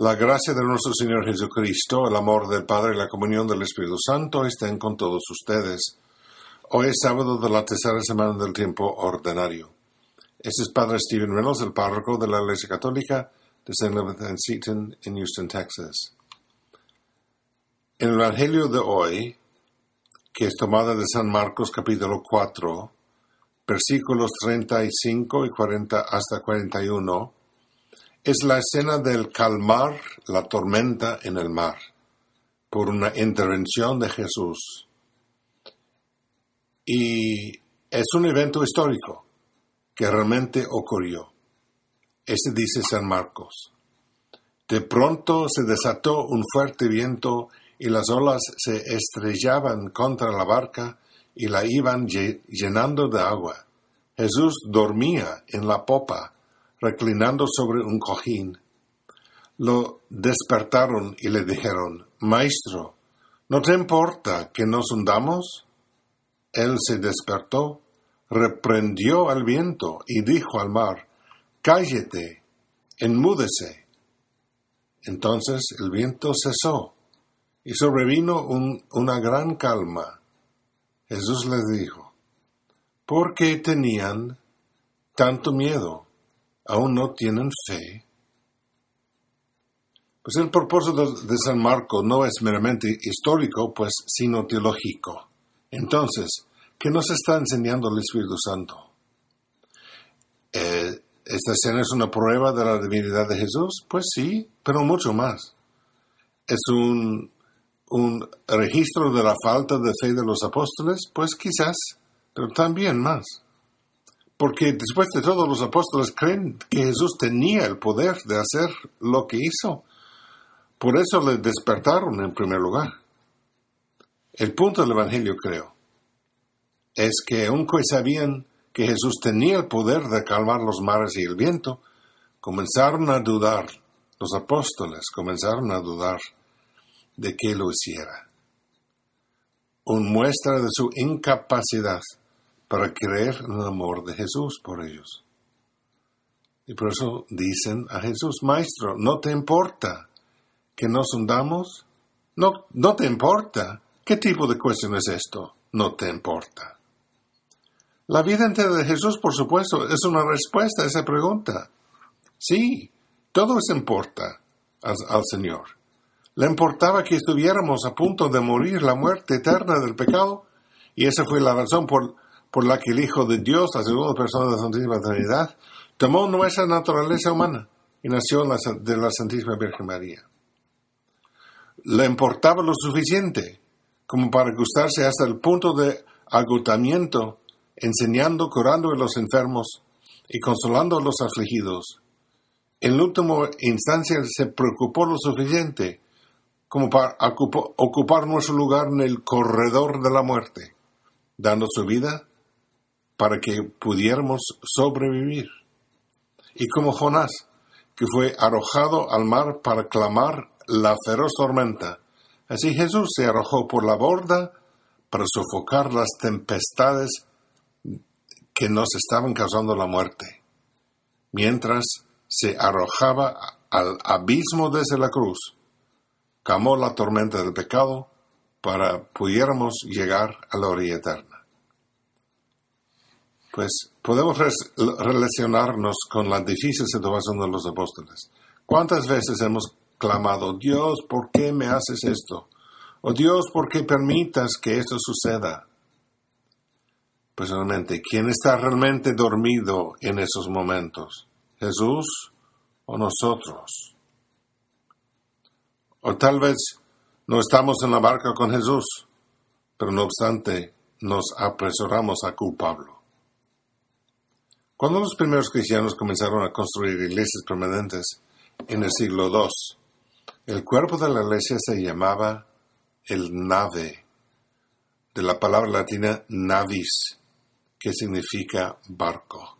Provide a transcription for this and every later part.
La gracia de nuestro Señor Jesucristo, el amor del Padre y la comunión del Espíritu Santo estén con todos ustedes. Hoy es sábado de la tercera semana del tiempo ordinario. Este es Padre Stephen Reynolds, el párroco de la Iglesia Católica de St. Elizabeth and Seton en Houston, Texas. En el Evangelio de hoy, que es tomada de San Marcos capítulo 4, versículos 35 y 40 hasta 41, es la escena del calmar la tormenta en el mar por una intervención de Jesús. Y es un evento histórico que realmente ocurrió. Este dice San Marcos. De pronto se desató un fuerte viento y las olas se estrellaban contra la barca y la iban llenando de agua. Jesús dormía en la popa reclinando sobre un cojín. Lo despertaron y le dijeron, Maestro, ¿no te importa que nos hundamos? Él se despertó, reprendió al viento y dijo al mar, Cállate, enmúdese. Entonces el viento cesó y sobrevino una gran calma. Jesús les dijo, ¿por qué tenían tanto miedo? Aún no tienen fe. Pues el propósito de San Marco no es meramente histórico, pues sino teológico. Entonces, ¿qué nos está enseñando el Espíritu Santo? Eh, ¿Esta escena es una prueba de la divinidad de Jesús? Pues sí, pero mucho más. ¿Es un, un registro de la falta de fe de los apóstoles? Pues quizás, pero también más. Porque después de todo los apóstoles creen que Jesús tenía el poder de hacer lo que hizo. Por eso le despertaron en primer lugar. El punto del Evangelio, creo, es que aunque sabían que Jesús tenía el poder de calmar los mares y el viento, comenzaron a dudar, los apóstoles comenzaron a dudar de que lo hiciera. Un muestra de su incapacidad para creer en el amor de Jesús por ellos. Y por eso dicen a Jesús, Maestro, ¿no te importa que nos hundamos? No, no te importa. ¿Qué tipo de cuestión es esto? No te importa. La vida entera de Jesús, por supuesto, es una respuesta a esa pregunta. Sí, todo eso importa al, al Señor. Le importaba que estuviéramos a punto de morir la muerte eterna del pecado, y esa fue la razón por por la que el Hijo de Dios, la segunda persona de la Santísima Trinidad, tomó nuestra naturaleza humana y nació de la Santísima Virgen María. Le importaba lo suficiente como para gustarse hasta el punto de agotamiento, enseñando, curando a los enfermos y consolando a los afligidos. En última instancia se preocupó lo suficiente como para ocupar nuestro lugar en el corredor de la muerte, dando su vida para que pudiéramos sobrevivir. Y como Jonás, que fue arrojado al mar para clamar la feroz tormenta, así Jesús se arrojó por la borda para sofocar las tempestades que nos estaban causando la muerte, mientras se arrojaba al abismo desde la cruz, camó la tormenta del pecado para pudiéramos llegar a la orilla eterna pues podemos relacionarnos con la difícil situación de los apóstoles. ¿Cuántas veces hemos clamado, Dios, ¿por qué me haces esto? O Dios, ¿por qué permitas que esto suceda? Personalmente, ¿quién está realmente dormido en esos momentos? ¿Jesús o nosotros? O tal vez no estamos en la barca con Jesús, pero no obstante nos apresuramos a culparlo. Cuando los primeros cristianos comenzaron a construir iglesias permanentes en el siglo II, el cuerpo de la iglesia se llamaba el nave, de la palabra latina navis, que significa barco.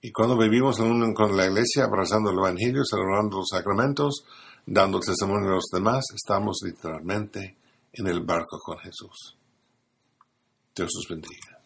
Y cuando vivimos en con la iglesia, abrazando el Evangelio, celebrando los sacramentos, dando testimonio a los demás, estamos literalmente en el barco con Jesús. Dios os bendiga.